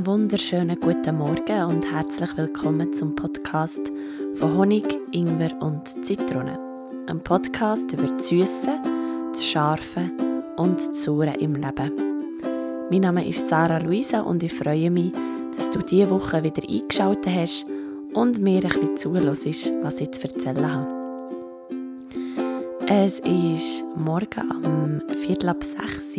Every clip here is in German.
Einen wunderschönen guten Morgen und herzlich willkommen zum Podcast von Honig, Ingwer und Zitrone. Ein Podcast über das Süße, das Scharfe und das Saure im Leben. Mein Name ist Sarah Luisa und ich freue mich, dass du diese Woche wieder eingeschaltet hast und mir ein bisschen zuhörst, was ich zu erzählen habe. Es ist morgen am Viertel ab sechs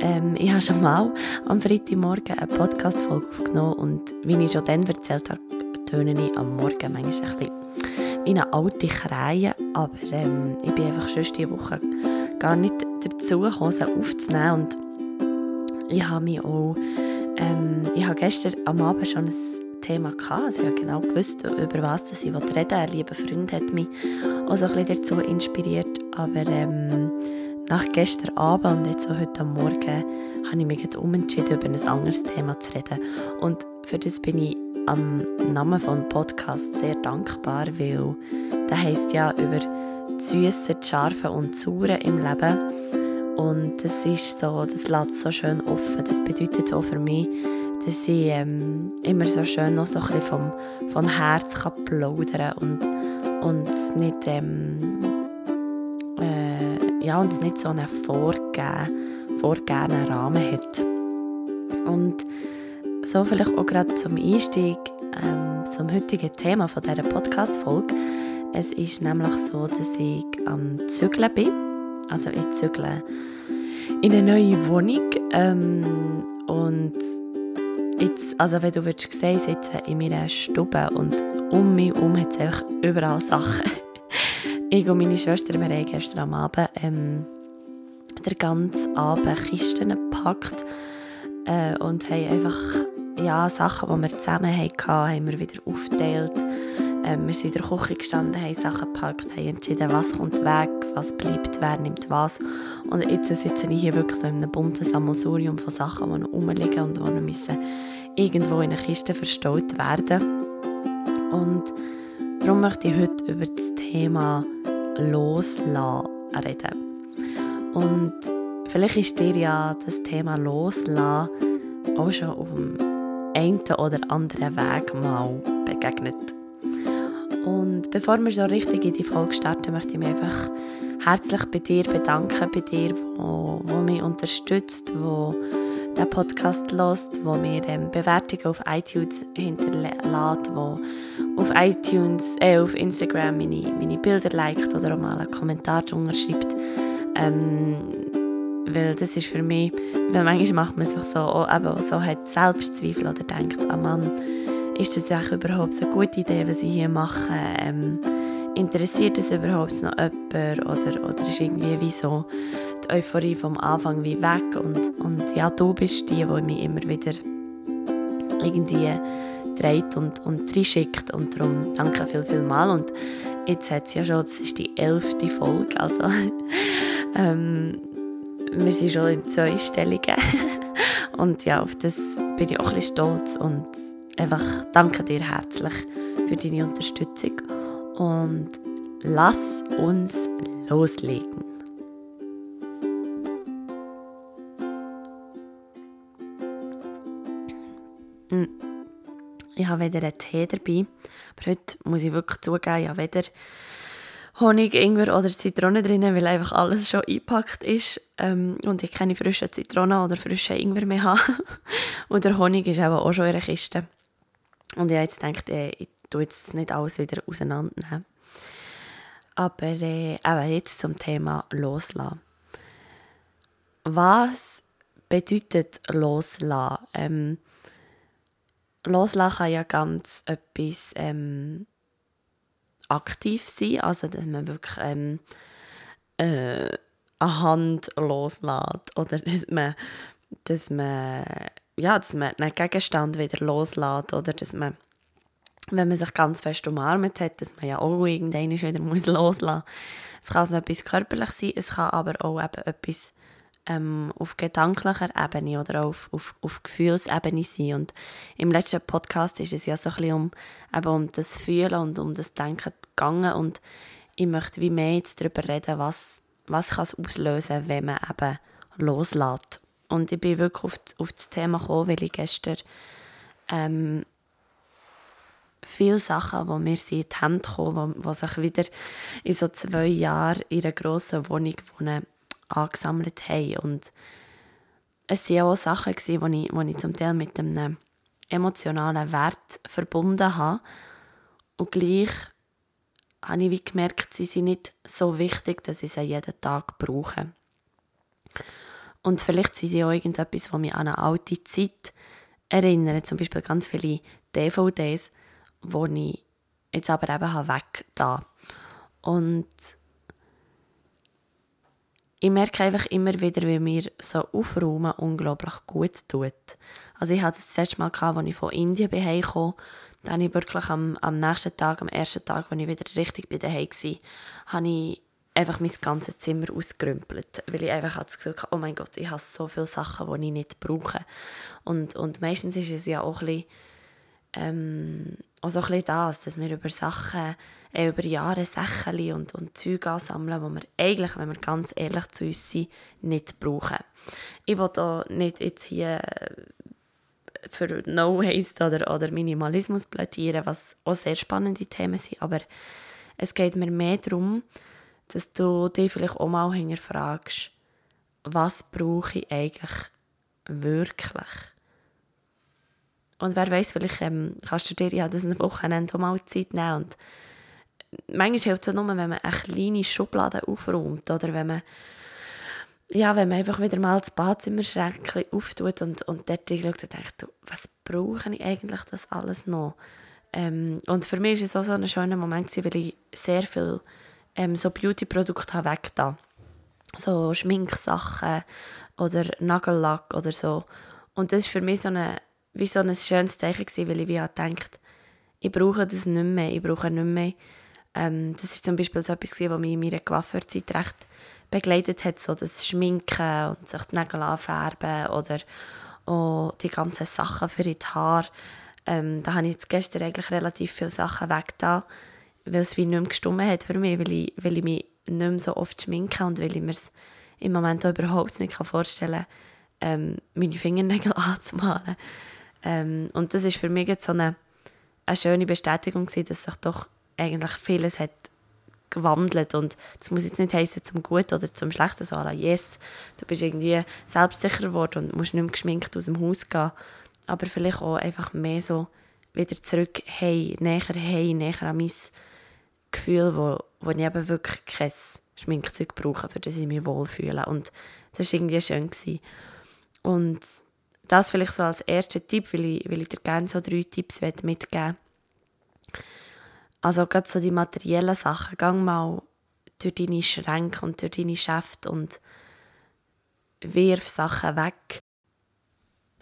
ähm, ich habe schon mal am Freitagmorgen eine Podcast-Folge aufgenommen und wie ich schon dann erzählt habe, töne ich am Morgen manchmal ein bisschen wie eine alte Krähe, aber ähm, ich bin einfach schon diese Woche gar nicht dazu gekommen, sie aufzunehmen. Und ich habe mich auch, ähm, ich habe gestern am Abend schon ein Thema gehabt, also ich habe genau gewusst, über was ich reden Ein lieber Freund hat mich auch so ein bisschen dazu inspiriert, aber ähm, nach gestern Abend und jetzt auch heute Morgen habe ich mich jetzt umentschieden, über ein anderes Thema zu reden. Und für das bin ich am Namen des Podcasts sehr dankbar, weil der heisst ja über das Süße, das Scharfe und das Saure im Leben. Und das ist so, das lässt so schön offen. Das bedeutet auch für mich, dass ich ähm, immer so schön noch so ein bisschen vom, vom Herz kann plaudern und, und nicht ähm, ja, und es nicht so einen vorgegebenen, vorgegebenen Rahmen hat. Und so vielleicht auch gerade zum Einstieg ähm, zum heutigen Thema von dieser Podcast-Folge. Es ist nämlich so, dass ich am Zügeln bin. Also ich zügle in eine neue Wohnung. Ähm, und jetzt, also wenn du würdest sehen, sitze in meiner Stube und um mich herum hat es einfach überall Sachen. Ich und meine Schwester, wir haben gestern am Abend ähm, den ganzen Abend Kisten gepackt äh, und haben einfach ja, Sachen, die wir zusammen hatten, haben wir wieder aufgeteilt. Ähm, wir sind in der Küche gestanden, haben Sachen gepackt, haben entschieden, was kommt weg, was bleibt, wer nimmt was. Und jetzt sitze ich hier wirklich so in einem bunten Sammelsurium von Sachen, die noch rumliegen und die noch müssen irgendwo in einer Kiste verstaut werden. Und darum möchte ich heute über das Thema Loslassen reden. Und vielleicht ist dir ja das Thema Loslassen auch schon auf dem einen oder anderen Weg mal begegnet. Und bevor wir so richtig in die Folge starten, möchte ich mich einfach herzlich bei dir bedanken, bei dir, wo, wo mich unterstützt, wo den Podcast hört, wo mir ähm, Bewertungen auf iTunes hinterlässt, wo auf iTunes, äh, auf Instagram meine, meine Bilder liked oder auch mal einen Kommentar drunter schreibt. Ähm, weil das ist für mich, weil manchmal macht man sich so, auch, eben so hat Selbstzweifel oder denkt, ah Mann, ist das überhaupt eine gute Idee, was ich hier mache? Ähm, interessiert das überhaupt noch jemand oder, oder ist irgendwie wie so die Euphorie vom Anfang wie weg und, und ja, du bist die, die mich immer wieder irgendwie dreht und, und reinschickt und darum danke viel, viel mal. Und jetzt hat es ja schon, das ist die elfte Folge, also ähm, wir sind schon im Zweistelligen und ja, auf das bin ich auch ein bisschen stolz und einfach danke dir herzlich für deine Unterstützung. Und lass uns loslegen. Ich habe weder einen Tee dabei, aber heute muss ich wirklich zugeben, ich habe weder Honig, Ingwer oder Zitrone drin, weil einfach alles schon eingepackt ist ähm, und ich keine frischen Zitronen oder frischen Ingwer mehr habe. und der Honig ist auch schon in der Kiste. Und ich habe jetzt gedacht, äh, ich tue jetzt nicht alles wieder auseinandernehmen. Aber äh, eben jetzt zum Thema Loslassen. Was bedeutet Loslassen? Ähm, Loslassen kann ja ganz etwas ähm, aktiv sein, also dass man wirklich ähm, äh, eine Hand loslässt oder dass man, dass man, ja, dass man einen Gegenstand wieder loslässt oder dass man, wenn man sich ganz fest umarmt hat, dass man ja auch irgendwann wieder muss loslassen muss. Es kann also etwas körperlich sein, es kann aber auch eben etwas ähm, auf gedanklicher Ebene oder auf, auf, auf Gefühlsebene sein. Und im letzten Podcast ist es ja so ein bisschen um, eben um das Fühlen und um das Denken gegangen und ich möchte wie mehr jetzt darüber reden, was, was kann es auslösen, wenn man eben loslässt. Und ich bin wirklich auf, auf das Thema gekommen, weil ich gestern ähm, viele Sachen, die mir in die Hände kommen, die, sich wieder in so zwei Jahren in einer grossen Wohnung wohnen, angesammelt haben. Und es waren auch Sachen, die ich, die ich zum Teil mit einem emotionalen Wert verbunden habe. Und gleich habe ich wie gemerkt, sie sind nicht so wichtig, dass ich sie jeden Tag brauche. Und vielleicht sind sie auch irgendetwas, was mich an eine alte Zeit erinnert. Zum Beispiel ganz viele DVDs, die ich jetzt aber eben weg da. Und ich merke einfach immer wieder, wie mir so aufräumen unglaublich gut tut. Also ich hatte das letzte Mal, als ich von Indien heimkam, dann ich wirklich am, am nächsten Tag, am ersten Tag, als ich wieder richtig bei daheim war, habe ich einfach mein ganzes Zimmer ausgerümpelt, weil ich einfach das Gefühl hatte, oh mein Gott, ich habe so viele Sachen, die ich nicht brauche. Und, und meistens ist es ja auch ein bisschen, ähm, auch so ein bisschen das, dass wir über Sachen, äh, über Jahre Sachen und, und Zeug ansammeln, die wir eigentlich, wenn wir ganz ehrlich zu uns sind, nicht brauchen. Ich will da nicht jetzt hier für No Waste oder, oder Minimalismus plädieren, was auch sehr spannende Themen sind, aber es geht mir mehr darum, dass du dich vielleicht auch mal hinterfragst, was brauche ich eigentlich wirklich? Und wer weiß, vielleicht ähm, kannst du dir ja das Wochenende mal Zeit nehmen und manchmal hilft es nur, wenn man eine kleine Schublade aufräumt oder wenn man ja, wenn man einfach wieder mal das Badzimmerschränkchen auftut und, und dort reinschaut und denkt, was brauche ich eigentlich das alles noch? Ähm, und für mich war es auch so ein schöner Moment, weil ich sehr viel ähm, so Beauty-Produkte habe weggetan. So Schminksachen oder Nagellack oder so. Und das war für mich so eine, wie so ein schönes Zeichen, gewesen, weil ich wie gedacht ich brauche das nicht mehr, ich brauche nicht mehr. Ähm, das ist zum Beispiel so etwas, was mich in meiner Coiffeurzeit recht begleitet hat, so das Schminken und sich die Nägel anfärben oder auch die ganzen Sachen für die Haare. Ähm, da habe ich jetzt gestern eigentlich relativ viele Sachen weggetan, weil es wie nicht mehr gestummen hat für mich, weil ich, weil ich mich nicht mehr so oft schminke und weil ich mir es im Moment überhaupt nicht vorstellen kann, ähm, meine Fingernägel anzumalen. Ähm, und das ist für mich jetzt so eine, eine schöne Bestätigung gewesen, dass sich doch eigentlich vieles hat gewandelt und das muss jetzt nicht heißen zum Guten oder zum Schlechten, so yes, du bist irgendwie selbstsicher geworden und musst nicht mehr geschminkt aus dem Haus gehen, aber vielleicht auch einfach mehr so wieder zurück, hey, näher, hey, näher an mein Gefühl, wo, wo ich eben wirklich kein Schminkzeug brauche, für das ich mich wohlfühle und das war irgendwie schön. Gewesen. Und das vielleicht so als erster Tipp, weil ich, weil ich dir gerne so drei Tipps mitgeben also gerade so die materiellen Sachen, gang mal durch deine Schränke und durch deine Schäfte und wirf Sachen weg.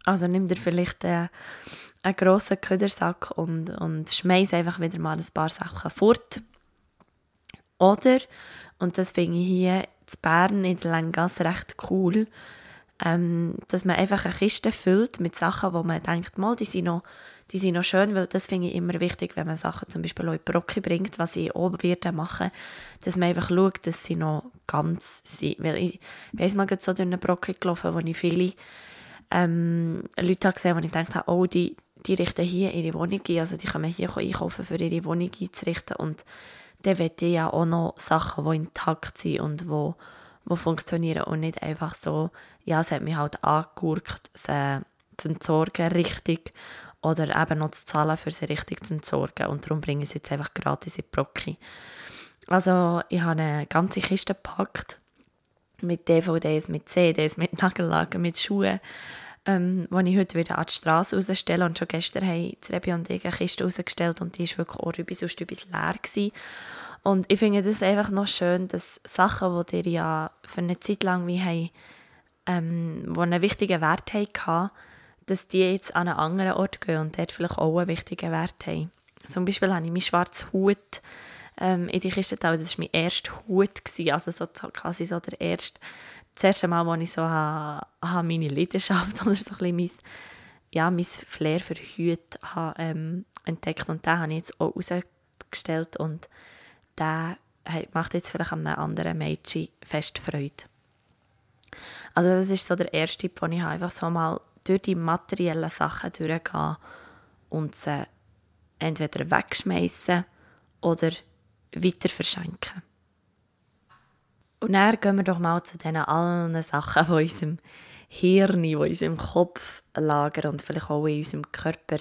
Also nimm dir vielleicht einen, einen grossen Ködersack und, und schmeiß einfach wieder mal ein paar Sachen fort. Oder, und das finde ich hier in Bern in der Langasse recht cool, ähm, dass man einfach eine Kiste füllt mit Sachen, wo man denkt, mal, die sind noch die sind noch schön, weil das finde ich immer wichtig, wenn man Sachen zum Beispiel in die Brocke bringt, was ich oben werde machen, dass man einfach schaut, dass sie noch ganz sind. Weil ich weiss mal so durch eine Brocke gelaufen, wo ich viele ähm, Leute habe gesehen, wo ich gedacht habe, oh, die, die richten hier ihre Wohnung ein, also die können hier einkaufen, für ihre Wohnung einzurichten und dann will ich ja auch noch Sachen, die intakt sind und wo, wo funktionieren und nicht einfach so, ja, es hat mich halt angegurkt, sie zu entsorgen, richtig oder eben noch zu zahlen, für sie richtig zu entsorgen. Und darum bringe ich sie jetzt einfach gratis in die Brocki. Also ich habe eine ganze Kiste gepackt mit DVDs, mit CDs, mit Nagellagen, mit Schuhen, ähm, die ich heute wieder an die Straße rausstelle. Und schon gestern haben Rebi und ich eine Kiste rausgestellt und die war wirklich auch rübis und stübis leer. Gewesen. Und ich finde das einfach noch schön, dass Sachen, die dir ja für eine Zeit lang wie haben, ähm, die einen wichtigen Wert hatten, dass die jetzt an einen anderen Ort gehen und dort vielleicht auch einen wichtigen Wert haben. Zum Beispiel habe ich meinen schwarzen Hut ähm, in die Kiste getan. Das war mein erster Hut, also so, quasi so der erste, das erste Mal, wo ich so ha, ha meine Leidenschaft oder so ein mein, ja, mein Flair für Hüte ha, ähm, entdeckt und den habe ich jetzt auch rausgestellt und der macht jetzt vielleicht einem anderen Mädchen fest Freude. Also das ist so der erste Tipp, den ich habe. Einfach so mal durch die materiellen Sachen durchgehen und sie entweder wegschmeißen oder weiter verschenken. Und dann gehen wir doch mal zu diesen allen Sachen, die in unserem Hirn, die in unserem Kopf lagern und vielleicht auch in unserem Körper.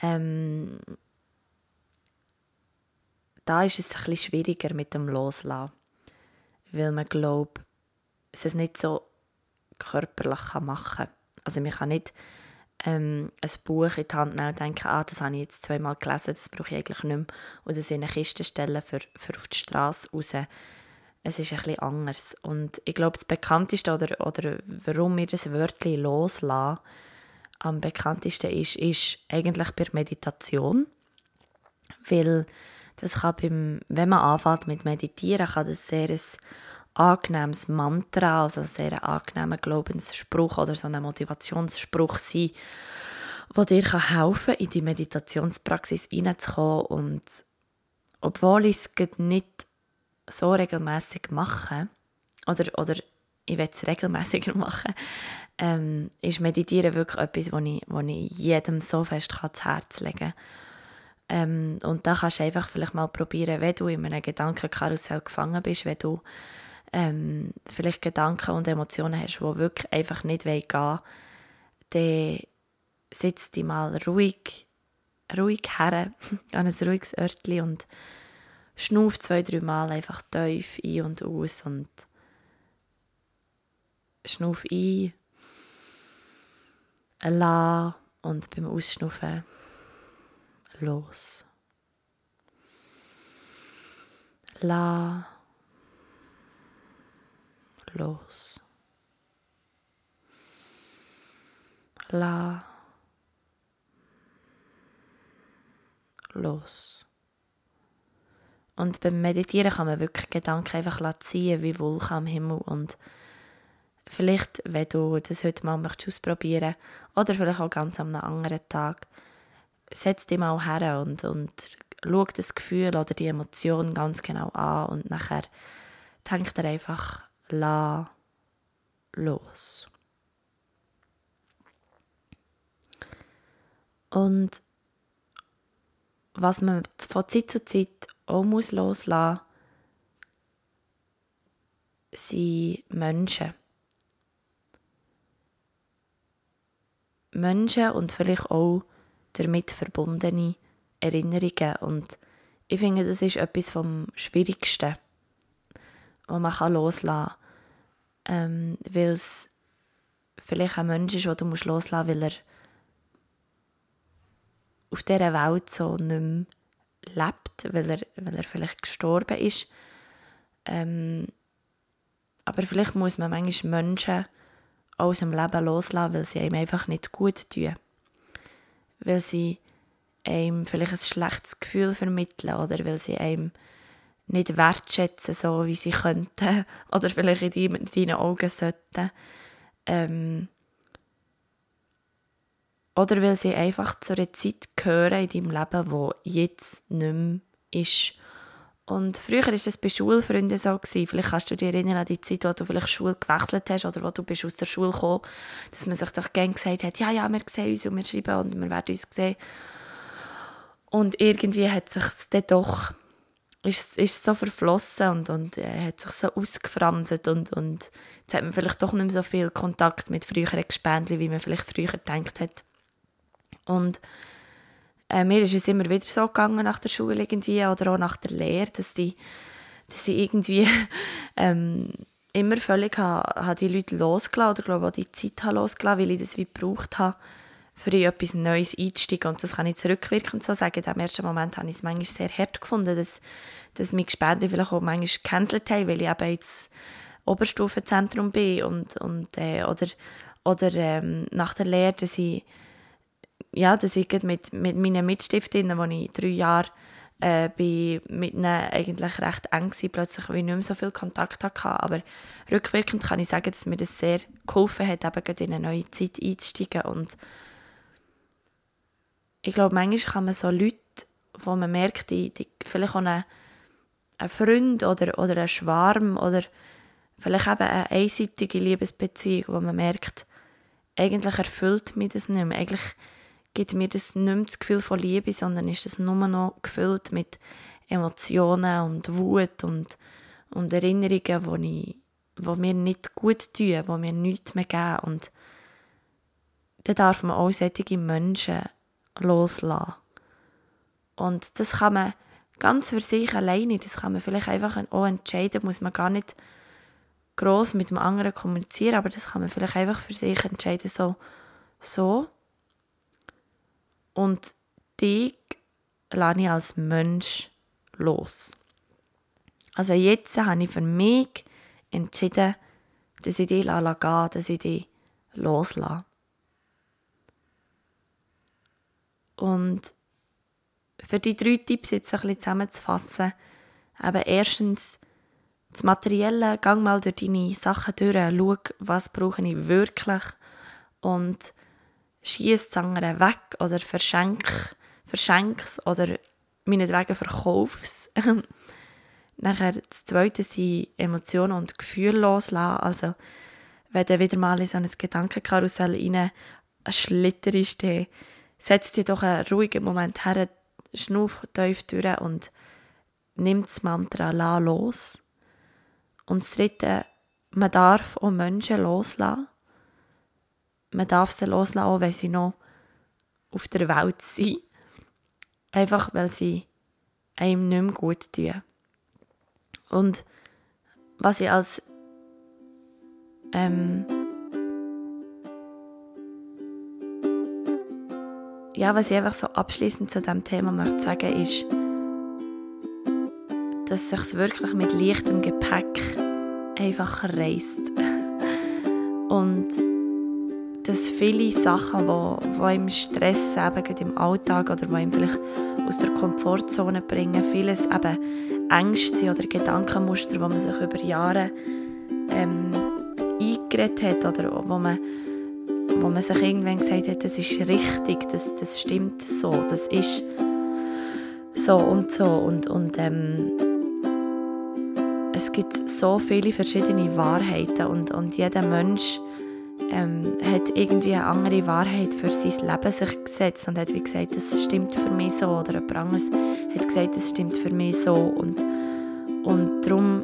Ähm, da ist es bisschen schwieriger mit dem Loslassen, weil man glaubt, es nicht so körperlich machen kann. Also man kann nicht ähm, ein Buch in die Hand nehmen und denken, ah, das habe ich jetzt zweimal gelesen, das brauche ich eigentlich nicht mehr. Oder es in eine Kiste stellen für, für auf die Straße raus. Es ist bisschen anders. Und ich glaube, das bekannteste oder, oder warum wir das Wörtchen loslassen am bekanntesten ist, ist eigentlich bei Meditation. Weil das kann beim, wenn man anfängt mit Meditieren, kann das sehr ein angenehmes Mantra, also ein sehr angenehmer Glaubensspruch oder so ein Motivationsspruch sein, der dir helfen kann, in die Meditationspraxis hineinzukommen. Und obwohl ich es nicht so regelmäßig mache, oder, oder ich will es regelmäßiger machen, ähm, ist Meditieren wirklich etwas, was ich, ich jedem so fest ans Herz legen kann. Ähm, und da kannst du einfach vielleicht mal probieren, wenn du in einem Gedankenkarussell gefangen bist, wenn du ähm, vielleicht Gedanken und Emotionen hast, die wirklich einfach nicht gehen wollen, dann sitz dich mal ruhig, ruhig her an ein ruhiges Örtchen und schnuff zwei, drei Mal einfach tief ein und aus und schnuff ein, la und beim Ausschnuffen los. La los. La los. Und beim Meditieren kann man wirklich Gedanken einfach ziehen wie Wolken am Himmel und vielleicht, wenn du das heute mal möchtest ausprobieren oder vielleicht auch ganz am anderen Tag, setz dich mal her und, und schau das Gefühl oder die Emotion ganz genau an und nachher denk dir einfach la los. Und was man von Zeit zu Zeit auch muss loslassen muss, sind Menschen. Menschen und vielleicht auch damit verbundene Erinnerungen. Und ich finde, das ist etwas vom Schwierigsten die man loslassen kann. Ähm, weil es vielleicht ein Mensch ist, den du loslassen musst, weil er auf dieser Welt so nicht mehr lebt, weil er, weil er vielleicht gestorben ist. Ähm, aber vielleicht muss man manchmal Menschen aus dem Leben loslassen, weil sie einem einfach nicht gut tun. Weil sie einem vielleicht ein schlechtes Gefühl vermitteln oder weil sie einem nicht wertschätzen, so wie sie könnten oder vielleicht in deinen Augen sollten. Ähm, oder weil sie einfach zu einer Zeit gehören in deinem Leben, wo jetzt nicht mehr ist. Und früher war das bei Schulfreunden so. Gewesen. Vielleicht kannst du dich erinnern an die Zeit, wo du vielleicht Schule gewechselt hast oder wo du bist aus der Schule gekommen dass man sich doch gerne gesagt hat, ja, ja, wir sehen uns und wir schreiben und wir werden uns sehen. Und irgendwie hat sich dann doch ist, ist so verflossen und, und er hat sich so ausgefranst und, und jetzt hat man vielleicht doch nicht mehr so viel Kontakt mit früheren Gespendli, wie man vielleicht früher gedacht hat. Und äh, mir ist es immer wieder so gegangen nach der Schule irgendwie oder auch nach der Lehre, dass die, dass ich irgendwie ähm, immer völlig ha, ha die Leute losgelassen oder glaube auch die Zeit ha losgelassen, weil ich das wie gebraucht habe, für etwas Neues einzusteigen. Und das kann ich zurückwirkend so sagen. Im ersten Moment habe ich es manchmal sehr hart gefunden, dass, dass mich Gespende vielleicht auch manchmal gecancelt haben, weil ich eben ins Oberstufenzentrum bin und, und, äh, oder, oder ähm, nach der Lehre, dass ich, ja, dass ich mit, mit meinen Mitstiftinnen, die ich drei Jahre äh, bin mit ihnen eigentlich recht eng war, plötzlich weil ich nicht mehr so viel Kontakt hatte. Aber rückwirkend kann ich sagen, dass mir das sehr geholfen hat, eben in eine neue Zeit einzusteigen und ich glaube, manchmal kann man so Leute, wo man merkt, die, die vielleicht auch ein, ein Freund oder, oder ein Schwarm oder Vielleicht eben eine einseitige Liebesbeziehung, wo man merkt, eigentlich erfüllt mich das nicht mehr. Eigentlich gibt mir das nicht mehr das Gefühl von Liebe, sondern ist es nur noch gefüllt mit Emotionen und Wut und, und Erinnerungen, die, ich, die mir nicht gut tun, die mir nichts mehr geben. Und dann darf man auch solche Menschen loslassen. Und das kann man ganz für sich alleine, das kann man vielleicht einfach auch entscheiden, muss man gar nicht groß mit dem anderen kommunizieren, aber das kann man vielleicht einfach für sich entscheiden, so, so. Und dich lasse ich als Mensch los. Also jetzt habe ich für mich entschieden, dass ich dich gehen dass ich dich loslasse. Und für die drei Tipps jetzt ein bisschen zusammenzufassen, eben erstens, das Materielle, gang mal durch deine Sachen durch, schau, was brauche ich wirklich und schieß das andere weg oder verschenk, es oder meinetwegen verkauf es. Nachher das Zweite sind Emotionen und Gefühle loslassen. Also, wenn du wieder mal in so ein Gedankenkarussell rein schlitterst, dann setz dir doch einen ruhigen Moment her, schnuff tief durch und nimm das Mantra «La» los. Und das Dritte, man darf auch Menschen loslassen. Man darf sie loslassen, wenn sie noch auf der Welt sind. Einfach, weil sie einem nicht mehr gut tun. Und was ich als ähm, ja, was ich einfach so abschließend zu diesem Thema möchte sagen, ist, dass sich wirklich mit leichtem Gepäck einfach reist. Und dass viele Sachen, die, die im Stress eben im Alltag oder die ihm vielleicht aus der Komfortzone bringen, vieles eben Ängste sind oder Gedankenmuster, wo man sich über Jahre ähm, eingeredet hat oder wo man wo man sich irgendwann gesagt hat, das ist richtig, das, das stimmt so, das ist so und so. Und, und ähm, es gibt so viele verschiedene Wahrheiten und, und jeder Mensch ähm, hat irgendwie eine andere Wahrheit für sein Leben sich gesetzt und hat wie gesagt, das stimmt für mich so oder jemand anderes hat gesagt, das stimmt für mich so und, und darum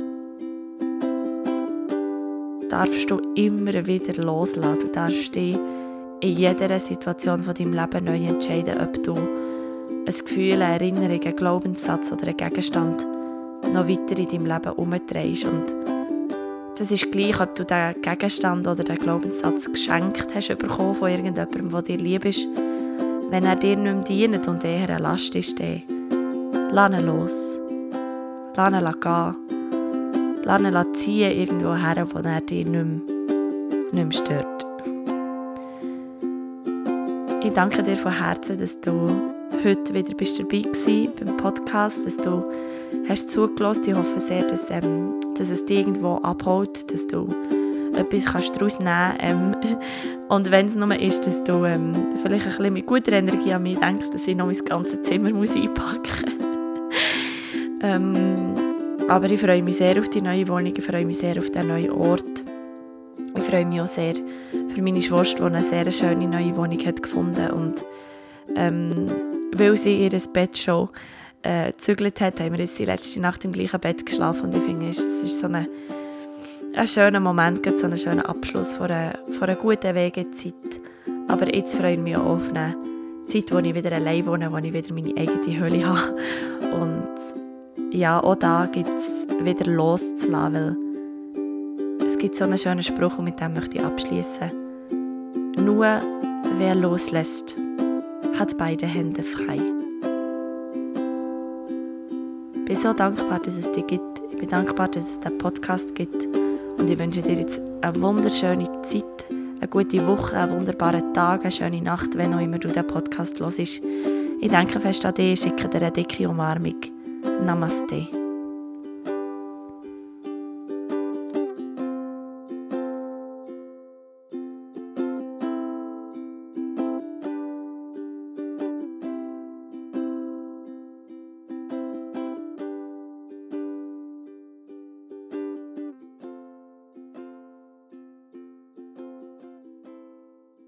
darfst du immer wieder loslassen. Du darfst dich in jeder Situation von deinem Leben neu entscheiden, ob du ein Gefühl, eine Erinnerung, einen Glaubenssatz oder einen Gegenstand noch weiter in deinem Leben umdrehst. Und das ist gleich, ob du den Gegenstand oder den Glaubenssatz geschenkt hast bekommen von irgendjemandem, der dir lieb ist. Wenn er dir nicht mehr dient und eher eine Last ist, dann lass ihn los. Lass ihn gehen Lass ihn ziehen irgendwo her, wo er dich nicht mehr, nicht mehr stört. Ich danke dir von Herzen, dass du heute wieder bist dabei bist beim Podcast, dass du hast zugelassen. Ich hoffe sehr, dass, ähm, dass es dich irgendwo abholt, dass du etwas kannst daraus nehmen ähm, Und wenn es nur ist, dass du ähm, vielleicht ein bisschen mit guter Energie an mich denkst, dass ich noch mein ganzes Zimmer muss einpacken muss. ähm, aber ich freue mich sehr auf die neue Wohnung, ich freue mich sehr auf den neuen Ort. Ich freue mich auch sehr für meine Schwester, die eine sehr schöne neue Wohnung hat gefunden und ähm, weil sie ihr Bett schon äh, gezügelt hat, haben wir jetzt die letzte Nacht im gleichen Bett geschlafen und ich finde, es ist so eine, ein schöner Moment, so ein schöner Abschluss von einer, von einer guten Wegezeit. Aber jetzt freue ich mich auch auf eine Zeit, wo ich wieder allein wohne, wo ich wieder meine eigene Höhle habe und ja, auch da gibt es wieder loszulassen, weil es gibt so einen schönen Spruch und mit dem möchte ich abschließen. Nur wer loslässt, hat beide Hände frei. Ich bin so dankbar, dass es dich gibt. Ich bin dankbar, dass es den Podcast gibt. Und ich wünsche dir jetzt eine wunderschöne Zeit, eine gute Woche, einen wunderbaren Tag, eine schöne Nacht, wenn auch immer du den Podcast hörst. Ich danke fest an dich, schicke dir eine dicke Umarmung. Namaste.